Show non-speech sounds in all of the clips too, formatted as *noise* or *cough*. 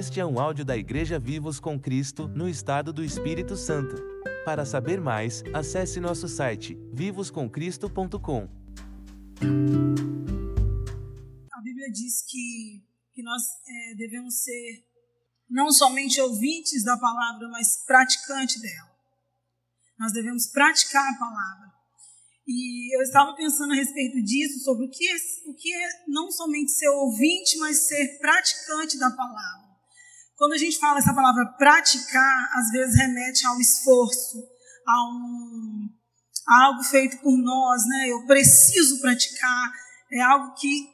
Este é um áudio da Igreja Vivos com Cristo, no estado do Espírito Santo. Para saber mais, acesse nosso site vivoscomcristo.com. A Bíblia diz que, que nós é, devemos ser não somente ouvintes da palavra, mas praticantes dela. Nós devemos praticar a palavra. E eu estava pensando a respeito disso, sobre o que é, o que é não somente ser ouvinte, mas ser praticante da palavra. Quando a gente fala essa palavra praticar, às vezes remete ao esforço, a, um, a algo feito por nós, né? Eu preciso praticar, é algo que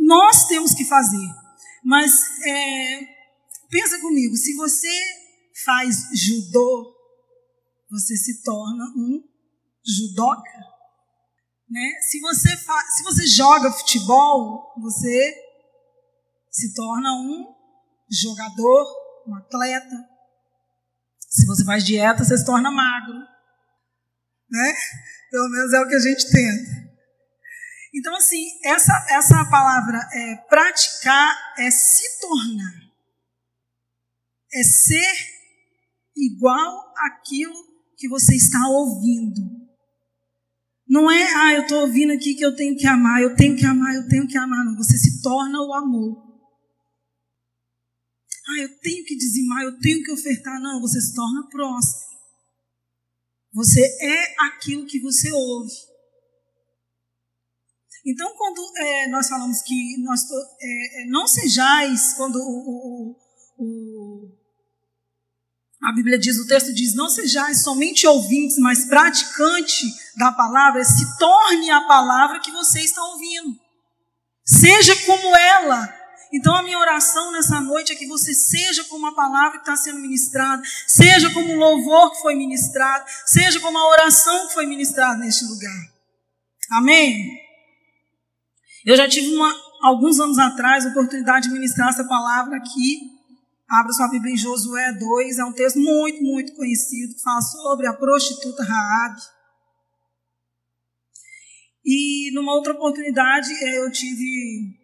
nós temos que fazer. Mas é, pensa comigo, se você faz judô, você se torna um judoca. Né? Se, você se você joga futebol, você se torna um jogador, um atleta. Se você faz dieta, você se torna magro. Né? Pelo menos é o que a gente tenta. Então, assim, essa, essa palavra é, praticar é se tornar. É ser igual àquilo que você está ouvindo. Não é, ah, eu estou ouvindo aqui que eu tenho que amar, eu tenho que amar, eu tenho que amar. Não, você se torna o amor. Ah, eu tenho que dizimar, eu tenho que ofertar. Não, você se torna próspero. Você é aquilo que você ouve. Então, quando é, nós falamos que nós é, é, não sejais, quando o, o, o, a Bíblia diz, o texto diz, não sejais somente ouvintes, mas praticante da palavra, se torne a palavra que você está ouvindo. Seja como ela, então a minha oração nessa noite é que você seja como a palavra que está sendo ministrada, seja como o louvor que foi ministrado, seja como a oração que foi ministrada neste lugar. Amém? Eu já tive uma, alguns anos atrás a oportunidade de ministrar essa palavra aqui. Abra sua Bíblia em Josué 2, é um texto muito, muito conhecido, que fala sobre a prostituta Raabe. E numa outra oportunidade eh, eu tive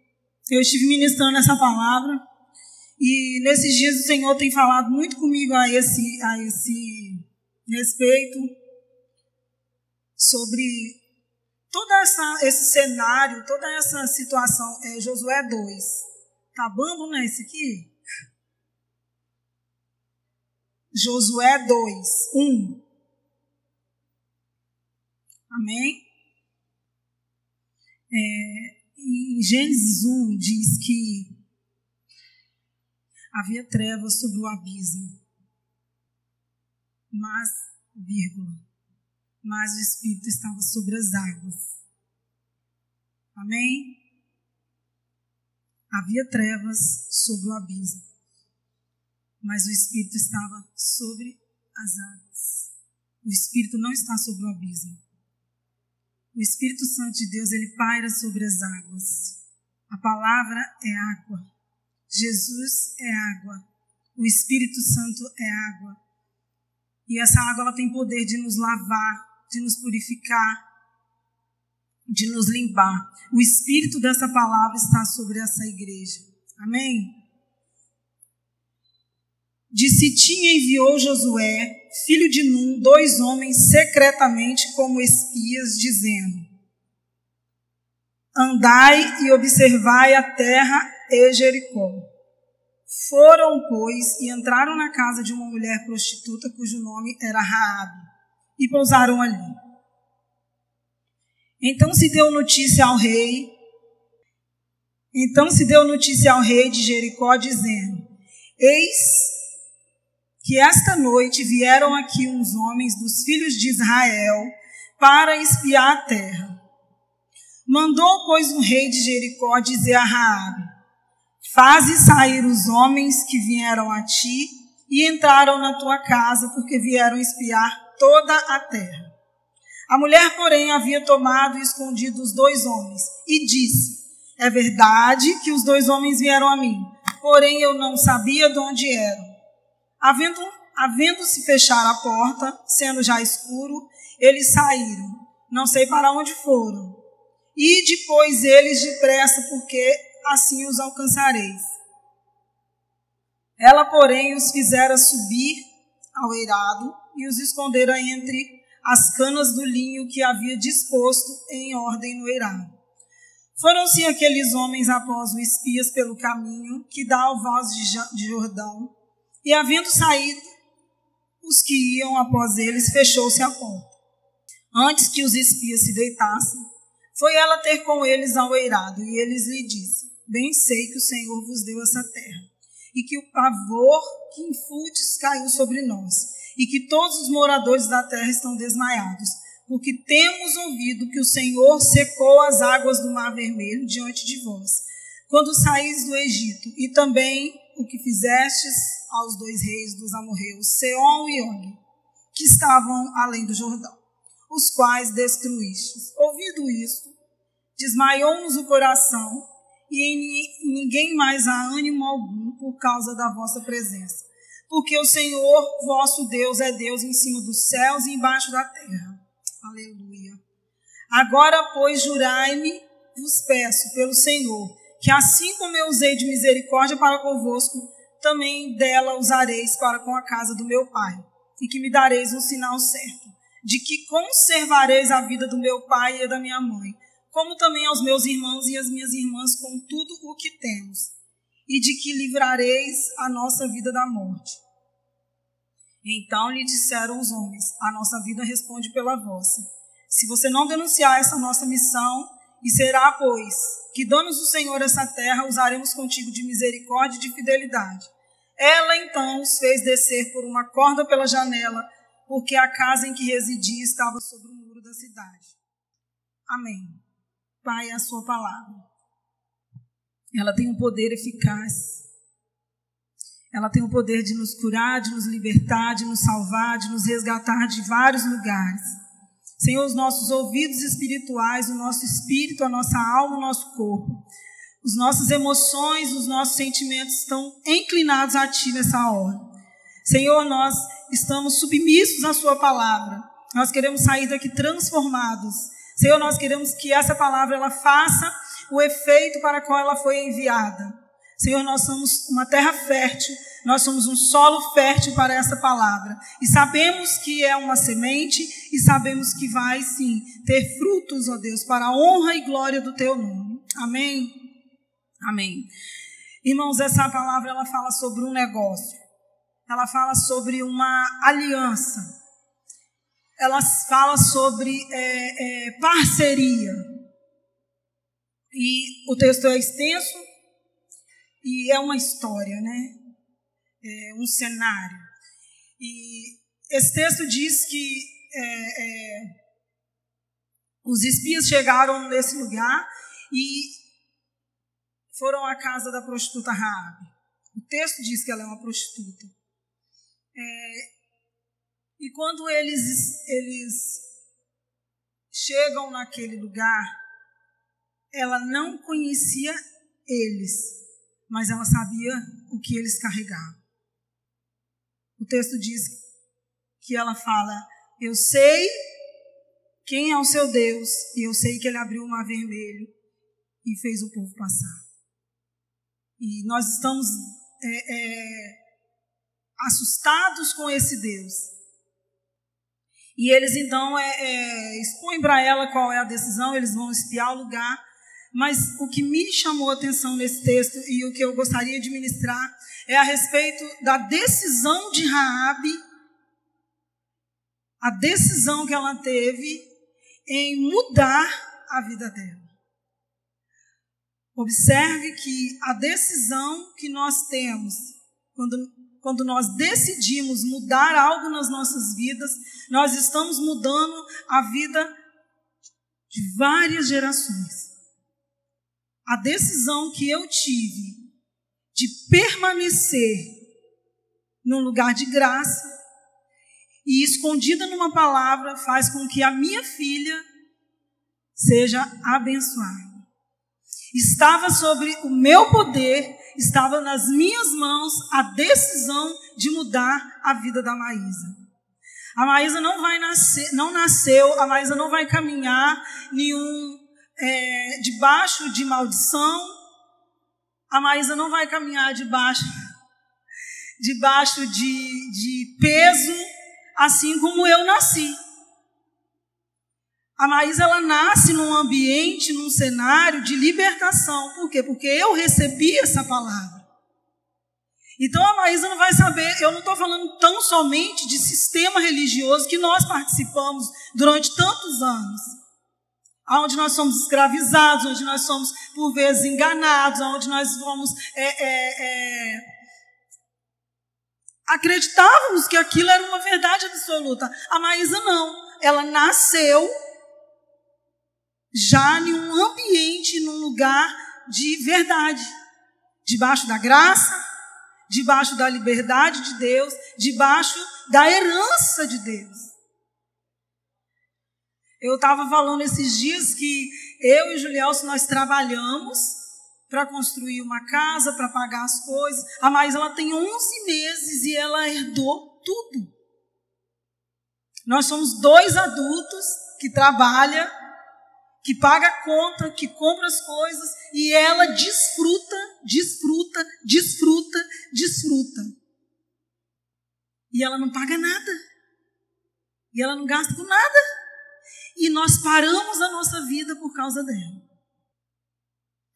eu estive ministrando essa palavra e nesses dias o Senhor tem falado muito comigo a esse, a esse respeito sobre todo essa, esse cenário, toda essa situação. É Josué 2. Tá bom, não é esse aqui? Josué 2, 1. Amém? É, em Gênesis 1 diz que havia trevas sobre o abismo, mas, vírgula, mas o Espírito estava sobre as águas. Amém? Havia trevas sobre o abismo, mas o Espírito estava sobre as águas. O Espírito não está sobre o abismo. O Espírito Santo de Deus, ele paira sobre as águas. A palavra é água. Jesus é água. O Espírito Santo é água. E essa água ela tem poder de nos lavar, de nos purificar, de nos limpar. O espírito dessa palavra está sobre essa igreja. Amém? De Sitim enviou Josué, filho de Num, dois homens secretamente como espias, dizendo: Andai e observai a terra e Jericó. Foram, pois, e entraram na casa de uma mulher prostituta cujo nome era Raabe, e pousaram ali. Então se deu notícia ao rei. Então se deu notícia ao rei de Jericó dizendo: Eis que esta noite vieram aqui uns homens dos filhos de Israel para espiar a terra. Mandou, pois, o rei de Jericó dizer a Raabe: Faze sair os homens que vieram a ti e entraram na tua casa, porque vieram espiar toda a terra. A mulher, porém, havia tomado e escondido os dois homens e disse: É verdade que os dois homens vieram a mim, porém eu não sabia de onde eram. Havendo, havendo-se fechar a porta, sendo já escuro, eles saíram. Não sei para onde foram. E depois eles depressa, porque assim os alcançareis. Ela, porém, os fizera subir ao eirado e os escondera entre as canas do linho que havia disposto em ordem no eirado. Foram-se aqueles homens após o espias pelo caminho que dá ao voz de Jordão, e havendo saído os que iam após eles, fechou-se a porta. Antes que os espias se deitassem, foi ela ter com eles ao eirado, e eles lhe disse: Bem sei que o Senhor vos deu essa terra, e que o pavor que infutes caiu sobre nós, e que todos os moradores da terra estão desmaiados, porque temos ouvido que o Senhor secou as águas do Mar Vermelho diante de vós, quando saís do Egito, e também o que fizestes aos dois reis dos amorreus, Seom e Og, que estavam além do Jordão os quais destruístes. Ouvido isto, desmaiou-nos o coração e em ninguém mais há ânimo algum por causa da vossa presença. Porque o Senhor, vosso Deus, é Deus em cima dos céus e embaixo da terra. Aleluia. Agora, pois, jurai-me, vos peço, pelo Senhor, que assim como eu usei de misericórdia para convosco, também dela usareis para com a casa do meu Pai, e que me dareis um sinal certo de que conservareis a vida do meu pai e da minha mãe, como também aos meus irmãos e às minhas irmãs com tudo o que temos, e de que livrareis a nossa vida da morte. Então lhe disseram os homens: A nossa vida responde pela vossa. Se você não denunciar essa nossa missão, e será, pois, que damos o Senhor essa terra, usaremos contigo de misericórdia e de fidelidade. Ela então os fez descer por uma corda pela janela porque a casa em que residia estava sobre o muro da cidade. Amém. Pai, a sua palavra. Ela tem um poder eficaz. Ela tem o poder de nos curar, de nos libertar, de nos salvar, de nos resgatar de vários lugares. Senhor, os nossos ouvidos espirituais, o nosso espírito, a nossa alma, o nosso corpo, os nossas emoções, os nossos sentimentos estão inclinados a Ti nessa hora. Senhor, nós estamos submissos à Sua palavra. Nós queremos sair daqui transformados. Senhor, nós queremos que essa palavra ela faça o efeito para qual ela foi enviada. Senhor, nós somos uma terra fértil, nós somos um solo fértil para essa palavra. E sabemos que é uma semente e sabemos que vai sim ter frutos, ó Deus, para a honra e glória do teu nome. Amém. Amém. Irmãos, essa palavra ela fala sobre um negócio ela fala sobre uma aliança, ela fala sobre é, é, parceria. E o texto é extenso e é uma história, né? É um cenário. E esse texto diz que é, é, os espias chegaram nesse lugar e foram à casa da prostituta Raabe. O texto diz que ela é uma prostituta. É, e quando eles, eles chegam naquele lugar, ela não conhecia eles, mas ela sabia o que eles carregavam. O texto diz que ela fala: Eu sei quem é o seu Deus, e eu sei que ele abriu o mar vermelho e fez o povo passar. E nós estamos é, é, assustados com esse Deus. E eles então é, é, expõem para ela qual é a decisão, eles vão espiar o lugar. Mas o que me chamou a atenção nesse texto e o que eu gostaria de ministrar é a respeito da decisão de Raabe, a decisão que ela teve em mudar a vida dela. Observe que a decisão que nós temos quando quando nós decidimos mudar algo nas nossas vidas, nós estamos mudando a vida de várias gerações. A decisão que eu tive de permanecer num lugar de graça e escondida numa palavra faz com que a minha filha seja abençoada. Estava sobre o meu poder estava nas minhas mãos a decisão de mudar a vida da Maísa. A Maísa não vai nascer, não nasceu, a Maísa não vai caminhar nenhum é, debaixo de maldição. A Maísa não vai caminhar debaixo *laughs* debaixo de, de peso, assim como eu nasci. A Maísa ela nasce num ambiente, num cenário de libertação. Por quê? Porque eu recebi essa palavra. Então a Maísa não vai saber, eu não estou falando tão somente de sistema religioso que nós participamos durante tantos anos. Onde nós somos escravizados, onde nós somos por vezes enganados, onde nós vamos é, é, é, acreditávamos que aquilo era uma verdade absoluta. A Maísa não. Ela nasceu já em um ambiente, num lugar de verdade, debaixo da graça, debaixo da liberdade de Deus, debaixo da herança de Deus. Eu estava falando esses dias que eu e Julielso nós trabalhamos para construir uma casa, para pagar as coisas. A Mais ela tem 11 meses e ela herdou tudo. Nós somos dois adultos que trabalham que paga a conta, que compra as coisas e ela desfruta, desfruta, desfruta, desfruta. E ela não paga nada. E ela não gasta com nada. E nós paramos a nossa vida por causa dela.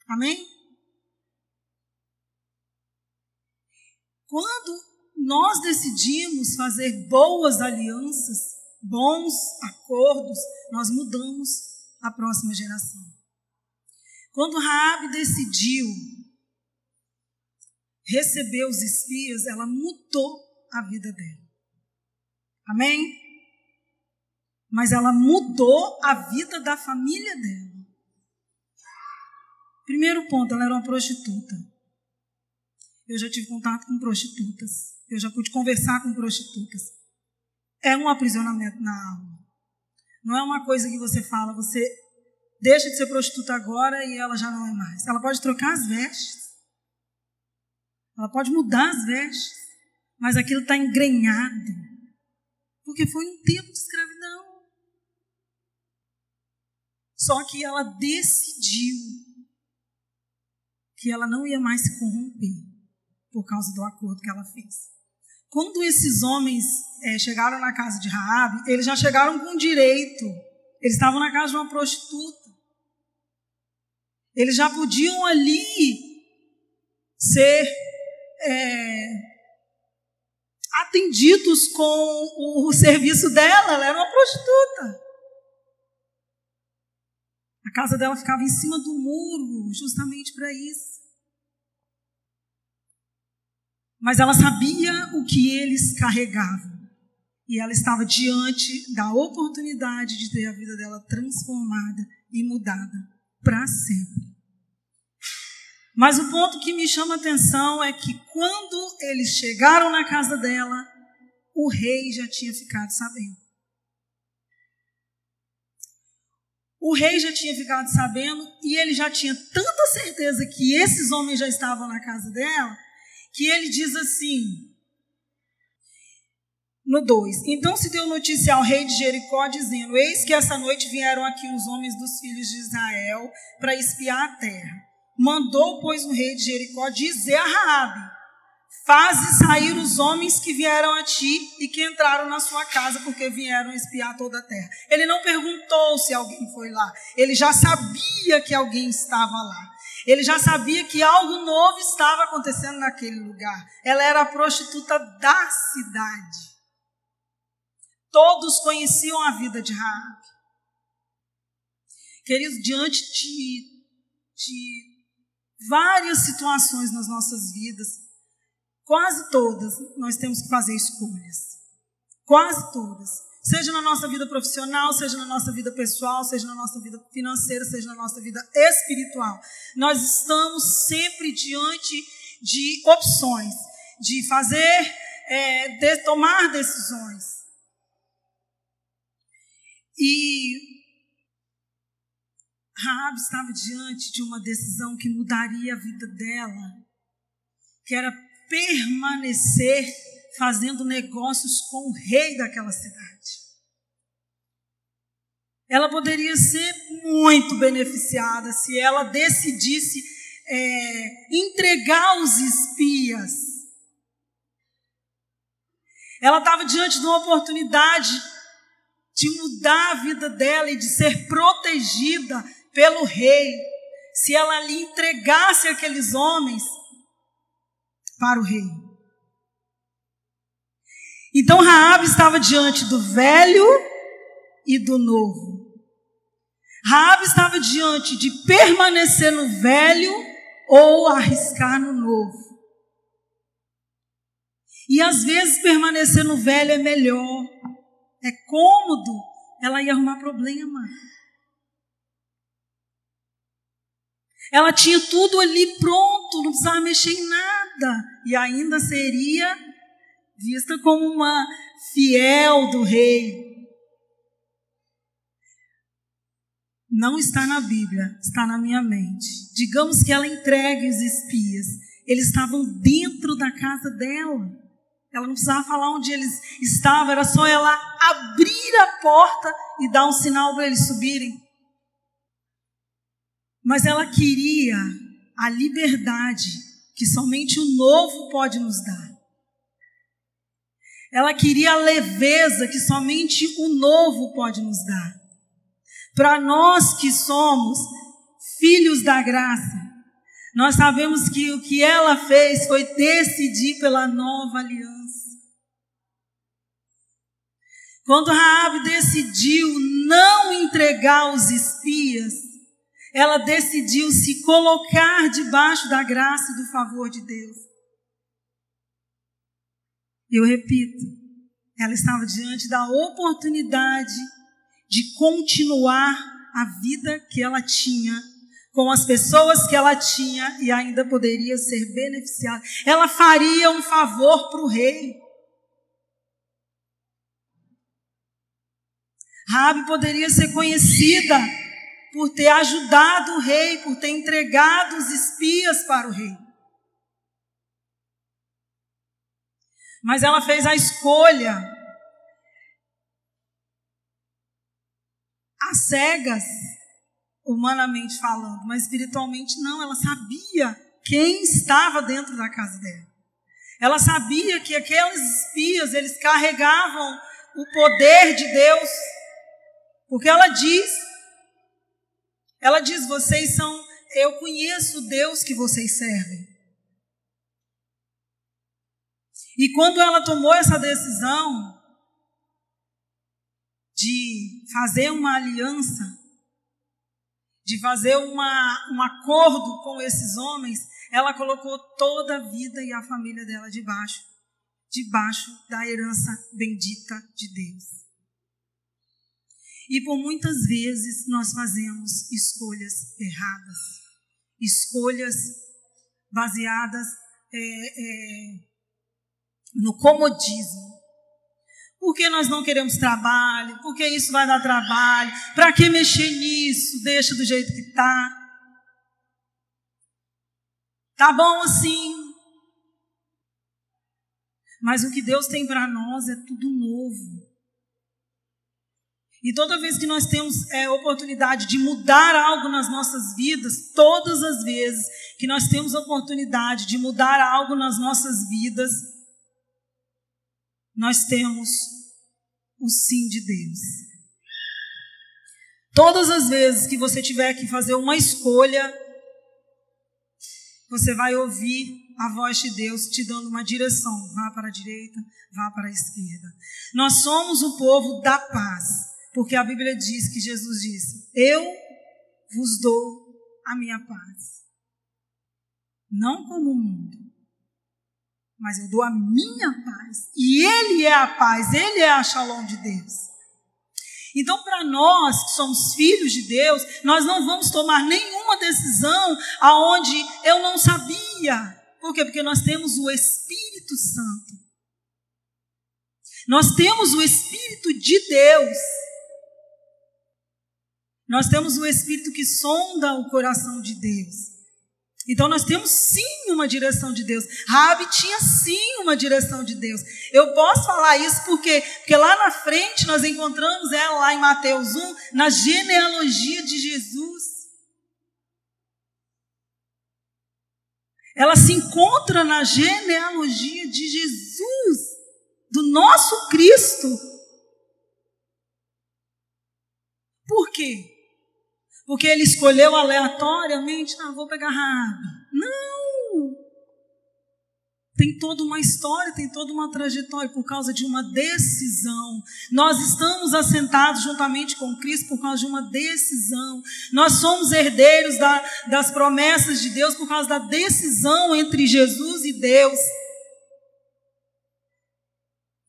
Amém? Quando nós decidimos fazer boas alianças, bons acordos, nós mudamos a próxima geração. Quando Raabe decidiu receber os espias, ela mudou a vida dela. Amém? Mas ela mudou a vida da família dela. Primeiro ponto, ela era uma prostituta. Eu já tive contato com prostitutas. Eu já pude conversar com prostitutas. É um aprisionamento na alma. Não é uma coisa que você fala, você deixa de ser prostituta agora e ela já não é mais. Ela pode trocar as vestes. Ela pode mudar as vestes. Mas aquilo está engrenhado. Porque foi um tempo de escravidão. Só que ela decidiu que ela não ia mais se corromper por causa do acordo que ela fez. Quando esses homens é, chegaram na casa de Raabe, eles já chegaram com direito. Eles estavam na casa de uma prostituta. Eles já podiam ali ser é, atendidos com o, o serviço dela. Ela era uma prostituta. A casa dela ficava em cima do muro, justamente para isso. Mas ela sabia o que eles carregavam. E ela estava diante da oportunidade de ter a vida dela transformada e mudada para sempre. Mas o ponto que me chama a atenção é que quando eles chegaram na casa dela, o rei já tinha ficado sabendo. O rei já tinha ficado sabendo e ele já tinha tanta certeza que esses homens já estavam na casa dela que ele diz assim, no 2: Então se deu notícia ao rei de Jericó, dizendo: Eis que essa noite vieram aqui os homens dos filhos de Israel para espiar a terra. Mandou, pois, o rei de Jericó dizer a Raabe: Faze sair os homens que vieram a ti e que entraram na sua casa, porque vieram espiar toda a terra. Ele não perguntou se alguém foi lá, ele já sabia que alguém estava lá. Ele já sabia que algo novo estava acontecendo naquele lugar. Ela era a prostituta da cidade. Todos conheciam a vida de Raab. Queridos, diante de, de várias situações nas nossas vidas, quase todas nós temos que fazer escolhas. Quase todas. Seja na nossa vida profissional, seja na nossa vida pessoal, seja na nossa vida financeira, seja na nossa vida espiritual. Nós estamos sempre diante de opções, de fazer, é, de tomar decisões. E Raab estava diante de uma decisão que mudaria a vida dela, que era permanecer fazendo negócios com o rei daquela cidade. Ela poderia ser muito beneficiada se ela decidisse é, entregar os espias Ela estava diante de uma oportunidade de mudar a vida dela e de ser protegida pelo rei, se ela lhe entregasse aqueles homens para o rei. Então Raabe estava diante do velho e do novo. Raabe estava diante de permanecer no velho ou arriscar no novo. E às vezes permanecer no velho é melhor, é cômodo, ela ia arrumar problema. Ela tinha tudo ali pronto, não precisava mexer em nada. E ainda seria vista como uma fiel do rei. Não está na Bíblia, está na minha mente. Digamos que ela entregue os espias. Eles estavam dentro da casa dela. Ela não precisava falar onde eles estavam, era só ela abrir a porta e dar um sinal para eles subirem. Mas ela queria a liberdade que somente o novo pode nos dar. Ela queria a leveza que somente o novo pode nos dar. Para nós que somos filhos da graça, nós sabemos que o que ela fez foi decidir pela nova aliança. Quando Raabe decidiu não entregar os espias, ela decidiu se colocar debaixo da graça e do favor de Deus. Eu repito, ela estava diante da oportunidade de continuar a vida que ela tinha com as pessoas que ela tinha e ainda poderia ser beneficiada. Ela faria um favor para o rei. Rabi poderia ser conhecida por ter ajudado o rei, por ter entregado os espias para o rei. Mas ela fez a escolha às cegas, humanamente falando, mas espiritualmente não. Ela sabia quem estava dentro da casa dela. Ela sabia que aqueles espias, eles carregavam o poder de Deus porque ela diz, ela diz, vocês são, eu conheço o Deus que vocês servem. E quando ela tomou essa decisão de fazer uma aliança, de fazer uma, um acordo com esses homens, ela colocou toda a vida e a família dela debaixo, debaixo da herança bendita de Deus. E por muitas vezes nós fazemos escolhas erradas, escolhas baseadas é, é, no comodismo. Porque nós não queremos trabalho, porque isso vai dar trabalho, para que mexer nisso? Deixa do jeito que está. Tá bom assim. Mas o que Deus tem para nós é tudo novo. E toda vez que nós temos é, oportunidade de mudar algo nas nossas vidas, todas as vezes que nós temos oportunidade de mudar algo nas nossas vidas, nós temos o sim de Deus. Todas as vezes que você tiver que fazer uma escolha, você vai ouvir a voz de Deus te dando uma direção. Vá para a direita, vá para a esquerda. Nós somos o povo da paz. Porque a Bíblia diz que Jesus disse: Eu vos dou a minha paz. Não como o mundo, mas eu dou a minha paz. E Ele é a paz, Ele é a shalom de Deus. Então, para nós que somos filhos de Deus, nós não vamos tomar nenhuma decisão aonde eu não sabia. Por quê? Porque nós temos o Espírito Santo. Nós temos o Espírito de Deus. Nós temos o Espírito que sonda o coração de Deus. Então nós temos sim uma direção de Deus. Rabi tinha sim uma direção de Deus. Eu posso falar isso porque, porque lá na frente nós encontramos ela lá em Mateus 1, na genealogia de Jesus. Ela se encontra na genealogia de Jesus. do nosso Cristo. Por quê? Porque ele escolheu aleatoriamente, ah, vou pegar Raabe. Não! Tem toda uma história, tem toda uma trajetória por causa de uma decisão. Nós estamos assentados juntamente com Cristo por causa de uma decisão. Nós somos herdeiros da, das promessas de Deus por causa da decisão entre Jesus e Deus.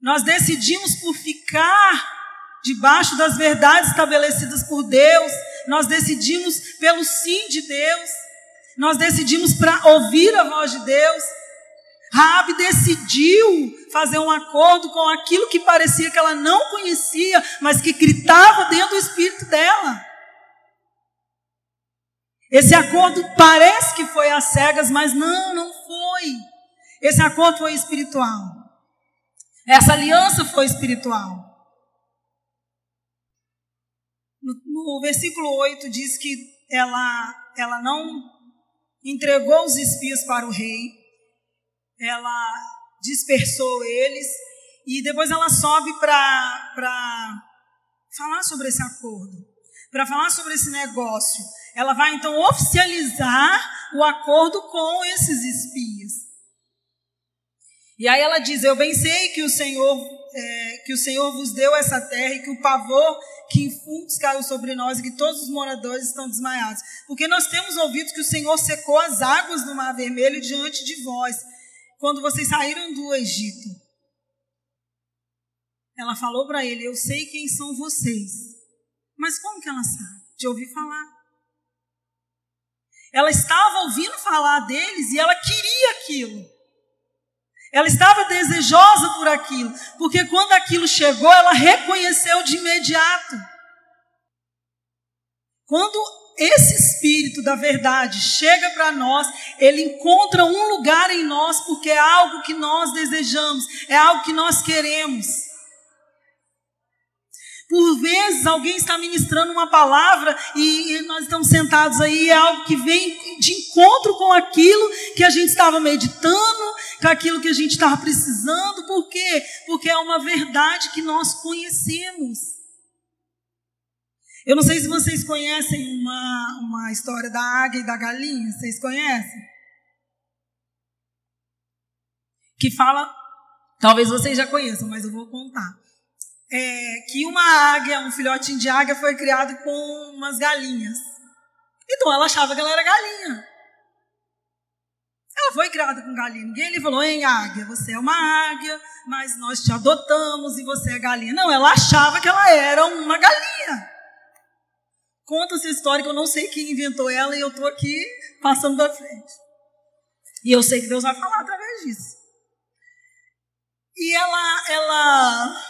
Nós decidimos por ficar debaixo das verdades estabelecidas por Deus. Nós decidimos pelo sim de Deus. Nós decidimos para ouvir a voz de Deus. Rabi decidiu fazer um acordo com aquilo que parecia que ela não conhecia, mas que gritava dentro do espírito dela. Esse acordo parece que foi às cegas, mas não, não foi. Esse acordo foi espiritual. Essa aliança foi espiritual. No, no, versículo 8 diz que ela, ela não entregou os espias para o rei, ela dispersou eles e depois ela sobe para falar sobre esse acordo, para falar sobre esse negócio. Ela vai então oficializar o acordo com esses espias. E aí ela diz: Eu bem sei que o Senhor é, que o Senhor vos deu essa terra e que o pavor que em fundos caiu sobre nós e que todos os moradores estão desmaiados. Porque nós temos ouvido que o Senhor secou as águas do Mar Vermelho diante de vós, quando vocês saíram do Egito. Ela falou para ele: Eu sei quem são vocês. Mas como que ela sabe? De ouvir falar. Ela estava ouvindo falar deles e ela queria aquilo. Ela estava desejosa por aquilo, porque quando aquilo chegou, ela reconheceu de imediato. Quando esse espírito da verdade chega para nós, ele encontra um lugar em nós, porque é algo que nós desejamos, é algo que nós queremos. Por vezes alguém está ministrando uma palavra e, e nós estamos sentados aí, é algo que vem de encontro com aquilo que a gente estava meditando, com aquilo que a gente estava precisando. Por quê? Porque é uma verdade que nós conhecemos. Eu não sei se vocês conhecem uma, uma história da águia e da galinha. Vocês conhecem? Que fala, talvez vocês já conheçam, mas eu vou contar é, que uma águia, um filhotinho de águia, foi criado com umas galinhas. Então ela achava que ela era galinha. Ela foi criada com galinha. Ninguém lhe falou, em águia, você é uma águia, mas nós te adotamos e você é galinha. Não, ela achava que ela era uma galinha. Conta essa história que eu não sei quem inventou ela e eu estou aqui passando da frente. E eu sei que Deus vai falar através disso. E ela, ela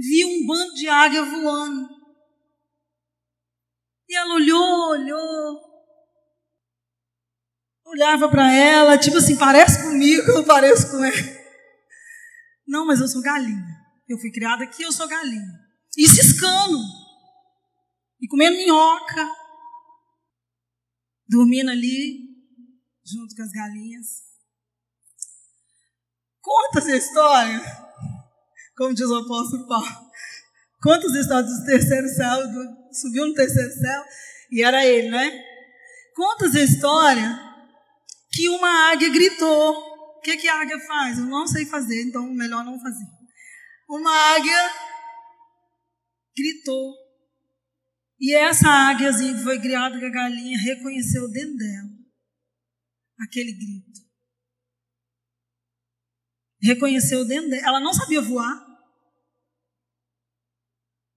viu um bando de águia voando. E ela olhou, olhou. Olhava para ela, tipo assim, parece comigo, eu pareço com ela. Não, mas eu sou galinha. Eu fui criada aqui, eu sou galinha. E ciscando. E comendo minhoca. Dormindo ali, junto com as galinhas. Conta essa história como diz o apóstolo Paulo. Quantos estados do terceiro céu, do, subiu no terceiro céu, e era ele, né? A história que uma águia gritou. O que, que a águia faz? Eu não sei fazer, então melhor não fazer. Uma águia gritou. E essa águiazinha que foi criada com a galinha reconheceu dentro dela aquele grito. Reconheceu dentro dela. Ela não sabia voar.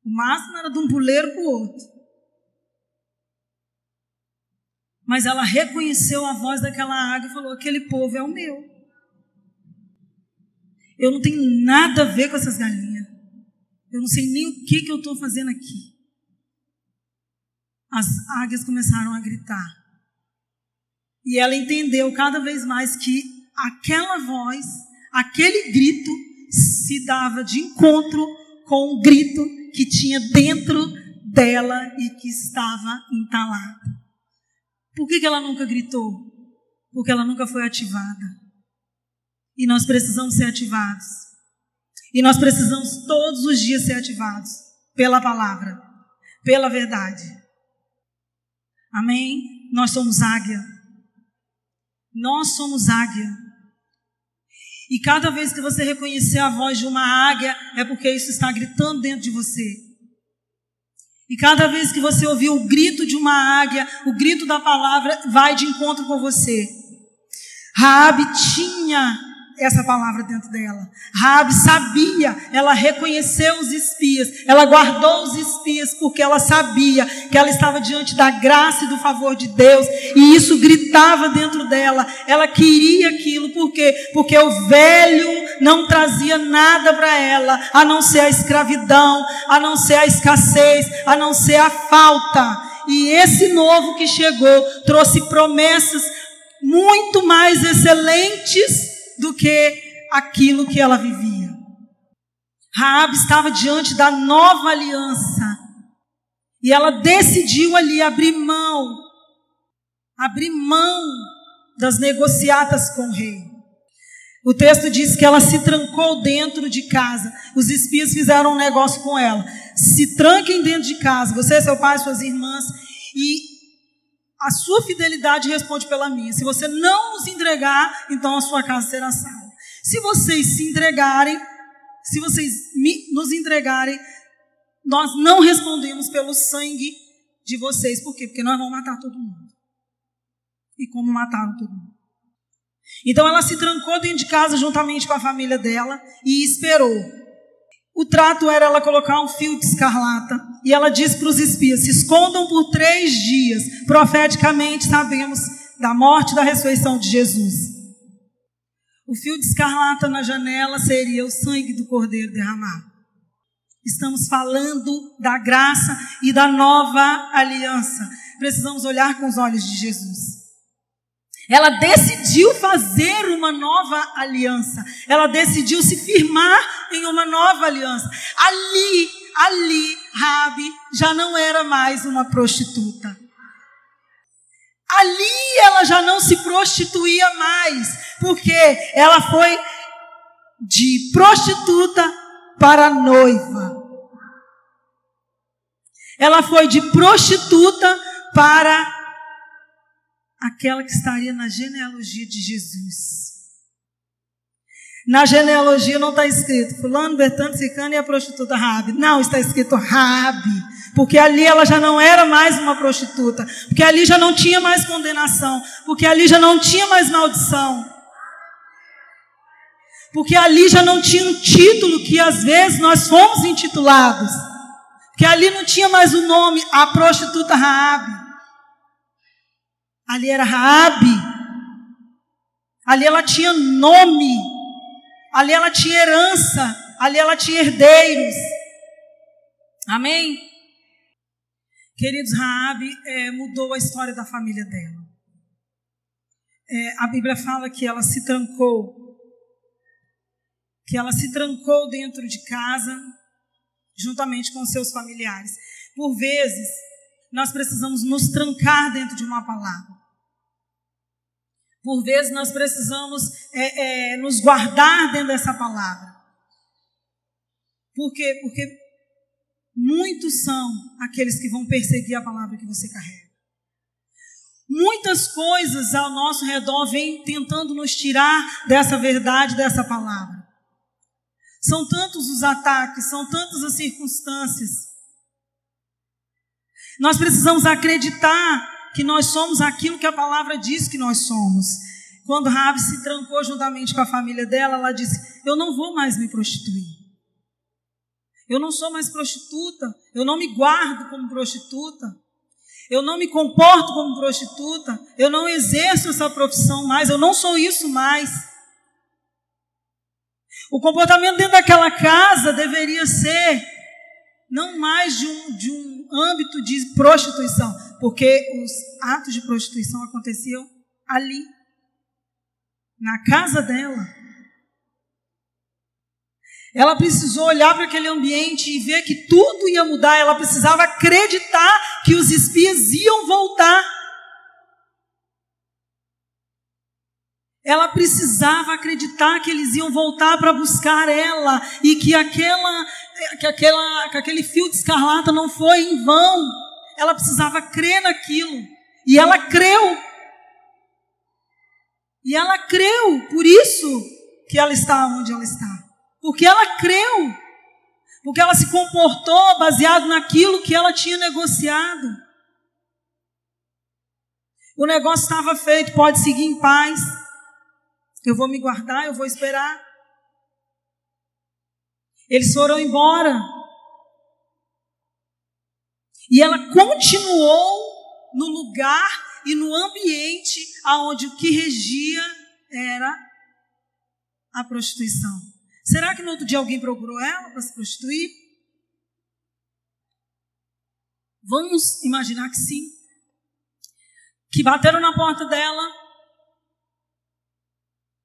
O máximo era de um puleiro para o outro. Mas ela reconheceu a voz daquela águia e falou: aquele povo é o meu. Eu não tenho nada a ver com essas galinhas. Eu não sei nem o que, que eu estou fazendo aqui. As águias começaram a gritar. E ela entendeu cada vez mais que aquela voz, aquele grito, se dava de encontro com o grito que tinha dentro dela e que estava entalada. Por que, que ela nunca gritou? Porque ela nunca foi ativada. E nós precisamos ser ativados. E nós precisamos todos os dias ser ativados pela palavra, pela verdade. Amém? Nós somos águia. Nós somos águia. E cada vez que você reconhecer a voz de uma águia, é porque isso está gritando dentro de você. E cada vez que você ouvir o grito de uma águia, o grito da palavra vai de encontro com você. Raabe tinha essa palavra dentro dela. Rabi sabia, ela reconheceu os espias, ela guardou os espias porque ela sabia que ela estava diante da graça e do favor de Deus, e isso gritava dentro dela. Ela queria aquilo porque porque o velho não trazia nada para ela, a não ser a escravidão, a não ser a escassez, a não ser a falta. E esse novo que chegou trouxe promessas muito mais excelentes do que aquilo que ela vivia. Raab estava diante da nova aliança e ela decidiu ali abrir mão, abrir mão das negociatas com o rei. O texto diz que ela se trancou dentro de casa. Os espias fizeram um negócio com ela. Se tranquem dentro de casa, você, seu pai, suas irmãs, e a sua fidelidade responde pela minha. Se você não nos entregar, então a sua casa será salva. Se vocês se entregarem, se vocês me, nos entregarem, nós não respondemos pelo sangue de vocês. Por quê? Porque nós vamos matar todo mundo. E como mataram todo mundo. Então ela se trancou dentro de casa juntamente com a família dela e esperou. O trato era ela colocar um fio de escarlata. E ela disse para os espias: se escondam por três dias. Profeticamente sabemos da morte e da ressurreição de Jesus. O fio de escarlata na janela seria o sangue do cordeiro derramado. Estamos falando da graça e da nova aliança. Precisamos olhar com os olhos de Jesus. Ela decidiu fazer uma nova aliança. Ela decidiu se firmar em uma nova aliança. Ali, ali, Rabi já não era mais uma prostituta. Ali ela já não se prostituía mais, porque ela foi de prostituta para noiva. Ela foi de prostituta para aquela que estaria na genealogia de Jesus. Na genealogia não está escrito fulano, Bertano, Sicano e a prostituta Rabi. Não, está escrito Rabi. Porque ali ela já não era mais uma prostituta. Porque ali já não tinha mais condenação. Porque ali já não tinha mais maldição. Porque ali já não tinha um título que às vezes nós fomos intitulados. Porque ali não tinha mais o nome, a prostituta Raabe. Ali era Raabe. Ali ela tinha nome. Ali ela tinha herança. Ali ela tinha herdeiros. Amém? Queridos, Raabe é, mudou a história da família dela. É, a Bíblia fala que ela se trancou, que ela se trancou dentro de casa, juntamente com seus familiares. Por vezes, nós precisamos nos trancar dentro de uma palavra. Por vezes nós precisamos é, é, nos guardar dentro dessa palavra. Por quê? Porque muitos são aqueles que vão perseguir a palavra que você carrega. Muitas coisas ao nosso redor vêm tentando nos tirar dessa verdade, dessa palavra. São tantos os ataques, são tantas as circunstâncias nós precisamos acreditar que nós somos aquilo que a palavra diz que nós somos. Quando Rabi se trancou juntamente com a família dela, ela disse: Eu não vou mais me prostituir. Eu não sou mais prostituta. Eu não me guardo como prostituta. Eu não me comporto como prostituta. Eu não exerço essa profissão mais. Eu não sou isso mais. O comportamento dentro daquela casa deveria ser não mais de um, de um âmbito de prostituição, porque os atos de prostituição aconteciam ali, na casa dela. Ela precisou olhar para aquele ambiente e ver que tudo ia mudar. Ela precisava acreditar que os espias iam voltar. Ela precisava acreditar que eles iam voltar para buscar ela e que, aquela, que, aquela, que aquele fio de escarlata não foi em vão. Ela precisava crer naquilo. E ela creu. E ela creu, por isso que ela está onde ela está. Porque ela creu. Porque ela se comportou baseado naquilo que ela tinha negociado. O negócio estava feito, pode seguir em paz. Eu vou me guardar, eu vou esperar. Eles foram embora. E ela continuou no lugar e no ambiente aonde o que regia era a prostituição. Será que no outro dia alguém procurou ela para se prostituir? Vamos imaginar que sim. Que bateram na porta dela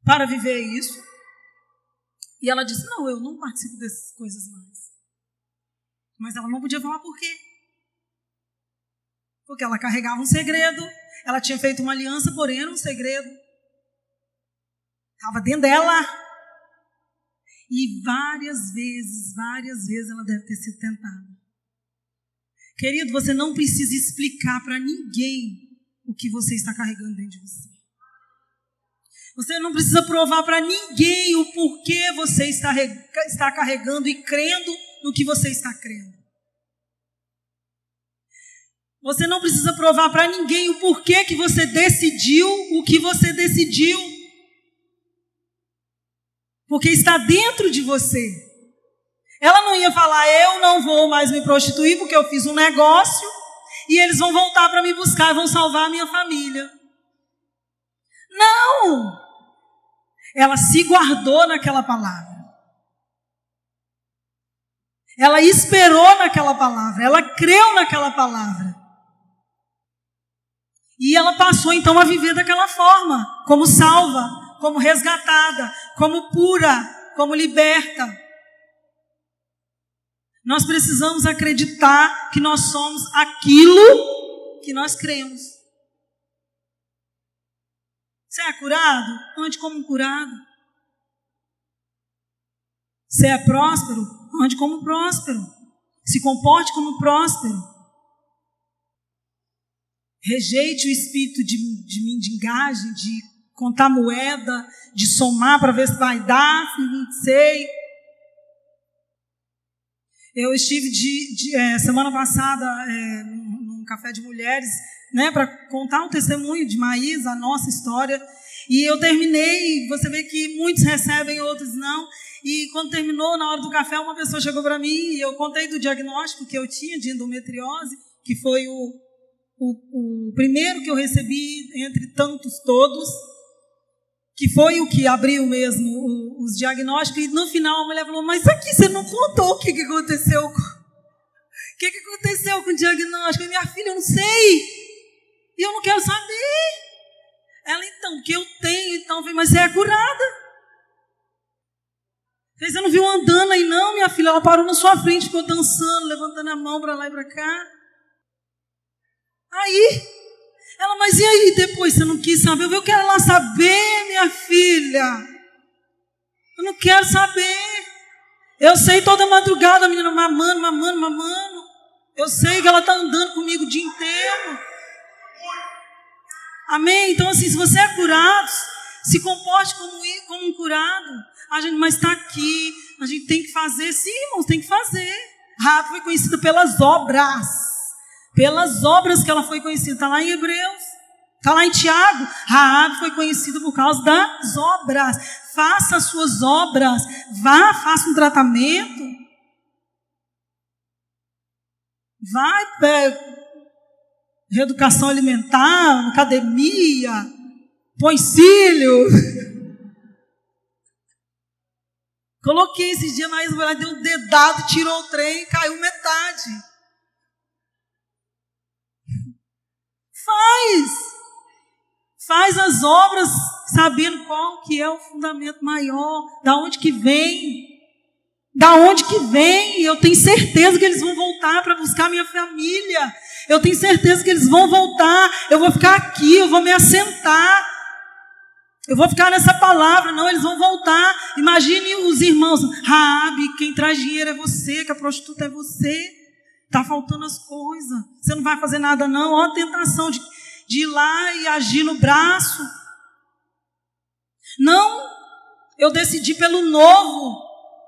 para viver isso. E ela disse: Não, eu não participo dessas coisas mais. Mas ela não podia falar por quê. Porque ela carregava um segredo. Ela tinha feito uma aliança, porém era um segredo. Estava dentro dela. E várias vezes, várias vezes ela deve ter sido tentada. Querido, você não precisa explicar para ninguém o que você está carregando dentro de você. Você não precisa provar para ninguém o porquê você está, está carregando e crendo no que você está crendo. Você não precisa provar para ninguém o porquê que você decidiu o que você decidiu. Porque está dentro de você. Ela não ia falar, eu não vou mais me prostituir porque eu fiz um negócio e eles vão voltar para me buscar e vão salvar a minha família. Não! Ela se guardou naquela palavra. Ela esperou naquela palavra, ela creu naquela palavra. E ela passou então a viver daquela forma, como salva, como resgatada, como pura, como liberta. Nós precisamos acreditar que nós somos aquilo que nós cremos. Você é curado? Ande como curado. Você é próspero? Ande como próspero. Se comporte como próspero. Rejeite o espírito de, de mendigagem, de contar moeda, de somar para ver se vai dar, não sei. Eu estive de, de é, semana passada é, num café de mulheres né, para contar um testemunho de Maís, a nossa história. E eu terminei, você vê que muitos recebem, outros não. E quando terminou, na hora do café, uma pessoa chegou para mim e eu contei do diagnóstico que eu tinha de endometriose, que foi o, o, o primeiro que eu recebi entre tantos todos, que foi o que abriu mesmo os diagnósticos. E no final a mulher falou: Mas aqui você não contou o que, que aconteceu. O que, que aconteceu com o diagnóstico? Minha filha, eu não sei. E eu não quero saber. Ela, então, que eu tenho, então, mas você é curada. Você não viu andando aí, não, minha filha? Ela parou na sua frente, ficou dançando, levantando a mão para lá e para cá. Aí, ela, mas e aí depois? Você não quis saber? Eu quero lá saber, minha filha. Eu não quero saber. Eu sei toda madrugada, a menina mamando, mamando, mamando. Eu sei que ela está andando comigo o dia inteiro. Amém? Então, assim, se você é curado, se comporte como, como um curado. A gente, mas está aqui, a gente tem que fazer, sim, irmãos, tem que fazer. Rafa foi conhecida pelas obras. Pelas obras que ela foi conhecida. Está lá em Hebreus. Está lá em Tiago. Raab foi conhecida por causa das obras. Faça as suas obras. Vá, faça um tratamento. Vai, reeducação alimentar, academia, põe cílio. *laughs* Coloquei esses dias na Isabela, deu um dedado, tirou o trem, caiu metade. Faz! Faz as obras sabendo qual que é o fundamento maior, da onde que vem. Da onde que vem? Eu tenho certeza que eles vão voltar para buscar minha família. Eu tenho certeza que eles vão voltar. Eu vou ficar aqui, eu vou me assentar. Eu vou ficar nessa palavra, não, eles vão voltar. Imagine os irmãos. Raabe, quem traz dinheiro é você, que a prostituta é você. Está faltando as coisas. Você não vai fazer nada, não. Olha a tentação de, de ir lá e agir no braço. Não, eu decidi pelo novo.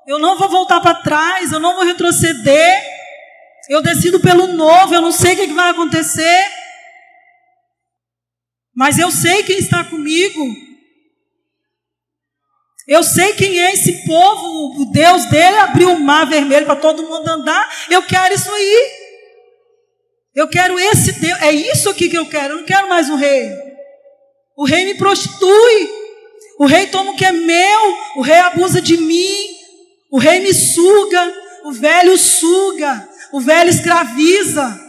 Eu não vou voltar para trás, eu não vou retroceder. Eu decido pelo novo, eu não sei o que vai acontecer. Mas eu sei quem está comigo. Eu sei quem é esse povo, o Deus dele abriu o mar vermelho para todo mundo andar. Eu quero isso aí. Eu quero esse Deus. É isso aqui que eu quero. Eu não quero mais um rei. O rei me prostitui. O rei toma o que é meu. O rei abusa de mim. O rei me suga. O velho suga. O velho escraviza.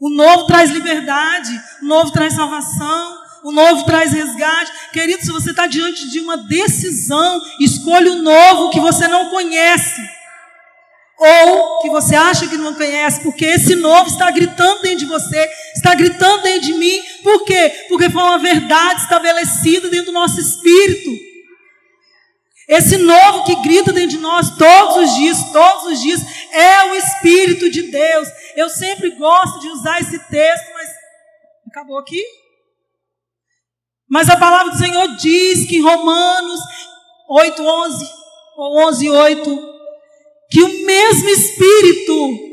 O novo traz liberdade. O novo traz salvação o novo traz resgate. Querido, se você está diante de uma decisão, escolha o novo que você não conhece. Ou que você acha que não conhece, porque esse novo está gritando dentro de você, está gritando dentro de mim. Por quê? Porque foi uma verdade estabelecida dentro do nosso espírito. Esse novo que grita dentro de nós todos os dias, todos os dias, é o Espírito de Deus. Eu sempre gosto de usar esse texto, mas acabou aqui? Mas a palavra do Senhor diz que em Romanos 8, 11, ou 11, 8, que o mesmo Espírito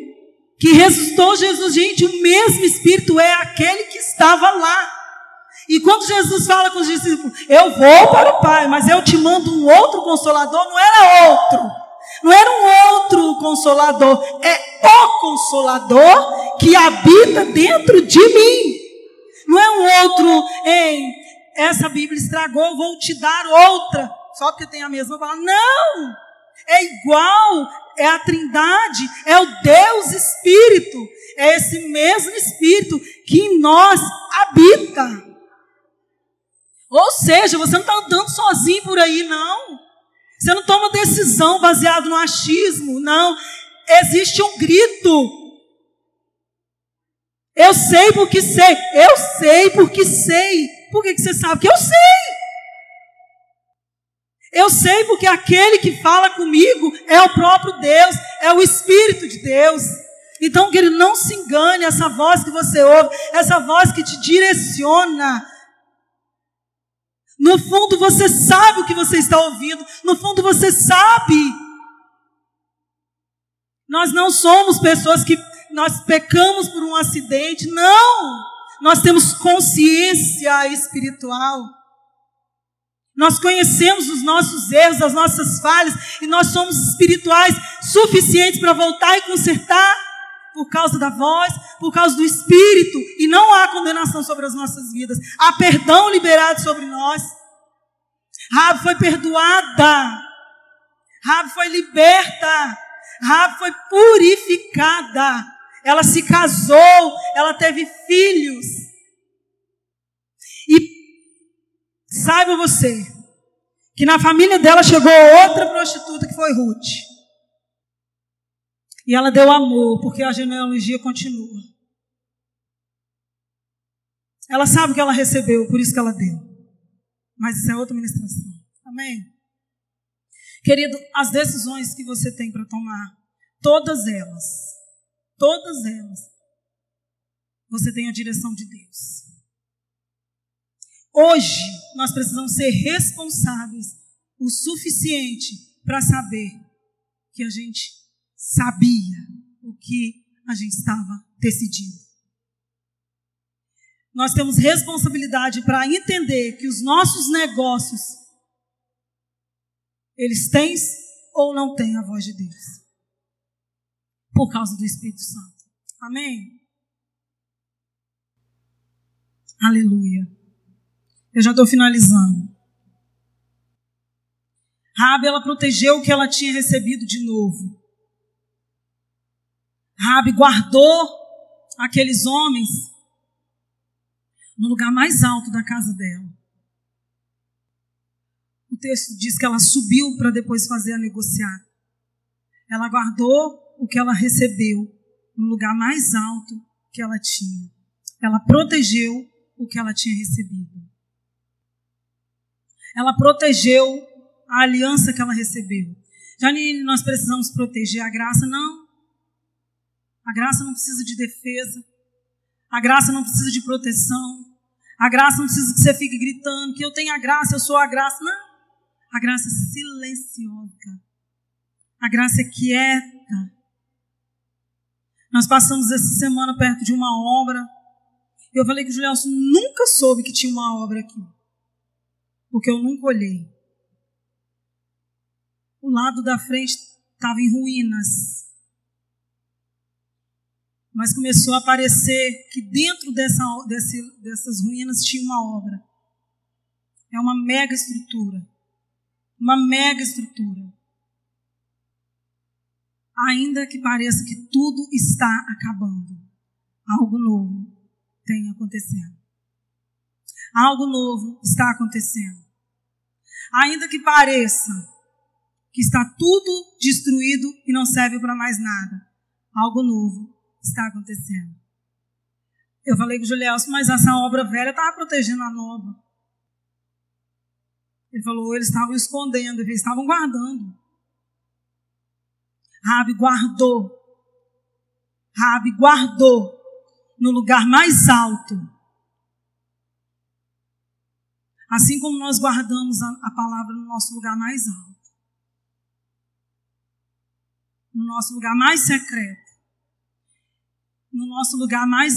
que ressuscitou Jesus, gente, o mesmo Espírito é aquele que estava lá. E quando Jesus fala com os discípulos, eu vou para o Pai, mas eu te mando um outro consolador, não era outro. Não era um outro consolador, é o consolador que habita dentro de mim. Não é um outro em essa Bíblia estragou, vou te dar outra, só porque tem a mesma palavra. Não! É igual, é a Trindade, é o Deus Espírito, é esse mesmo Espírito que em nós habita. Ou seja, você não está andando sozinho por aí, não. Você não toma decisão baseado no achismo, não. Existe um grito. Eu sei porque sei. Eu sei porque sei. Por que, que você sabe? Que eu sei. Eu sei porque aquele que fala comigo é o próprio Deus, é o Espírito de Deus. Então, querido, não se engane, essa voz que você ouve, essa voz que te direciona. No fundo, você sabe o que você está ouvindo, no fundo, você sabe. Nós não somos pessoas que nós pecamos por um acidente, não nós temos consciência espiritual. Nós conhecemos os nossos erros, as nossas falhas, e nós somos espirituais suficientes para voltar e consertar por causa da voz, por causa do Espírito, e não há condenação sobre as nossas vidas. Há perdão liberado sobre nós. Rabi foi perdoada. Rabi foi liberta. Rabi foi purificada ela se casou, ela teve filhos. E saiba você que na família dela chegou outra prostituta que foi Ruth. E ela deu amor, porque a genealogia continua. Ela sabe o que ela recebeu, por isso que ela deu. Mas isso é outra ministração. Amém? Querido, as decisões que você tem para tomar, todas elas, Todas elas. Você tem a direção de Deus. Hoje, nós precisamos ser responsáveis o suficiente para saber que a gente sabia o que a gente estava decidindo. Nós temos responsabilidade para entender que os nossos negócios eles têm ou não têm a voz de Deus por causa do Espírito Santo. Amém? Aleluia. Eu já estou finalizando. Rabi, ela protegeu o que ela tinha recebido de novo. Rabi guardou aqueles homens no lugar mais alto da casa dela. O texto diz que ela subiu para depois fazer a negociar. Ela guardou o que ela recebeu no lugar mais alto que ela tinha. Ela protegeu o que ela tinha recebido. Ela protegeu a aliança que ela recebeu. Janine, nós precisamos proteger a graça? Não. A graça não precisa de defesa. A graça não precisa de proteção. A graça não precisa que você fique gritando que eu tenho a graça, eu sou a graça. Não. A graça é silenciosa. A graça é quieta. Nós passamos essa semana perto de uma obra. Eu falei que o Julielson nunca soube que tinha uma obra aqui. Porque eu nunca olhei. O lado da frente estava em ruínas. Mas começou a aparecer que dentro dessa, desse, dessas ruínas tinha uma obra. É uma mega estrutura. Uma mega estrutura. Ainda que pareça que tudo está acabando, algo novo tem acontecendo. Algo novo está acontecendo. Ainda que pareça que está tudo destruído e não serve para mais nada, algo novo está acontecendo. Eu falei com o Julielson, mas essa obra velha estava protegendo a nova. Ele falou, eles estavam escondendo, eles estavam guardando. Rabi guardou. Rabi guardou no lugar mais alto. Assim como nós guardamos a, a palavra no nosso lugar mais alto. No nosso lugar mais secreto. No nosso lugar mais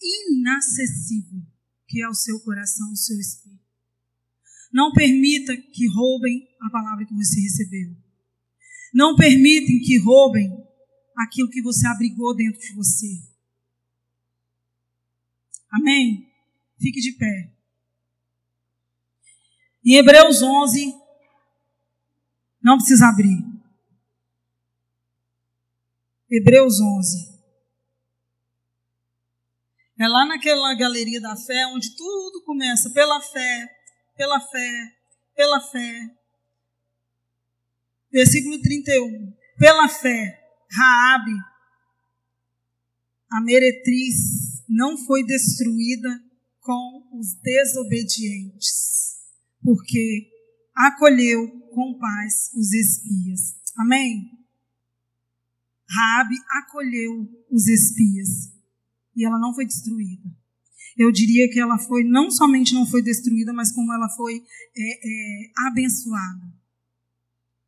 inacessível, que é o seu coração, o seu espírito. Não permita que roubem a palavra que você recebeu. Não permitem que roubem aquilo que você abrigou dentro de você. Amém? Fique de pé. Em Hebreus 11, não precisa abrir. Hebreus 11. É lá naquela galeria da fé onde tudo começa pela fé, pela fé, pela fé. Versículo 31. Pela fé, Raabe, a meretriz, não foi destruída com os desobedientes, porque acolheu com paz os espias. Amém? Raabe acolheu os espias e ela não foi destruída eu diria que ela foi, não somente não foi destruída, mas como ela foi é, é, abençoada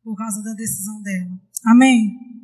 por causa da decisão dela. Amém?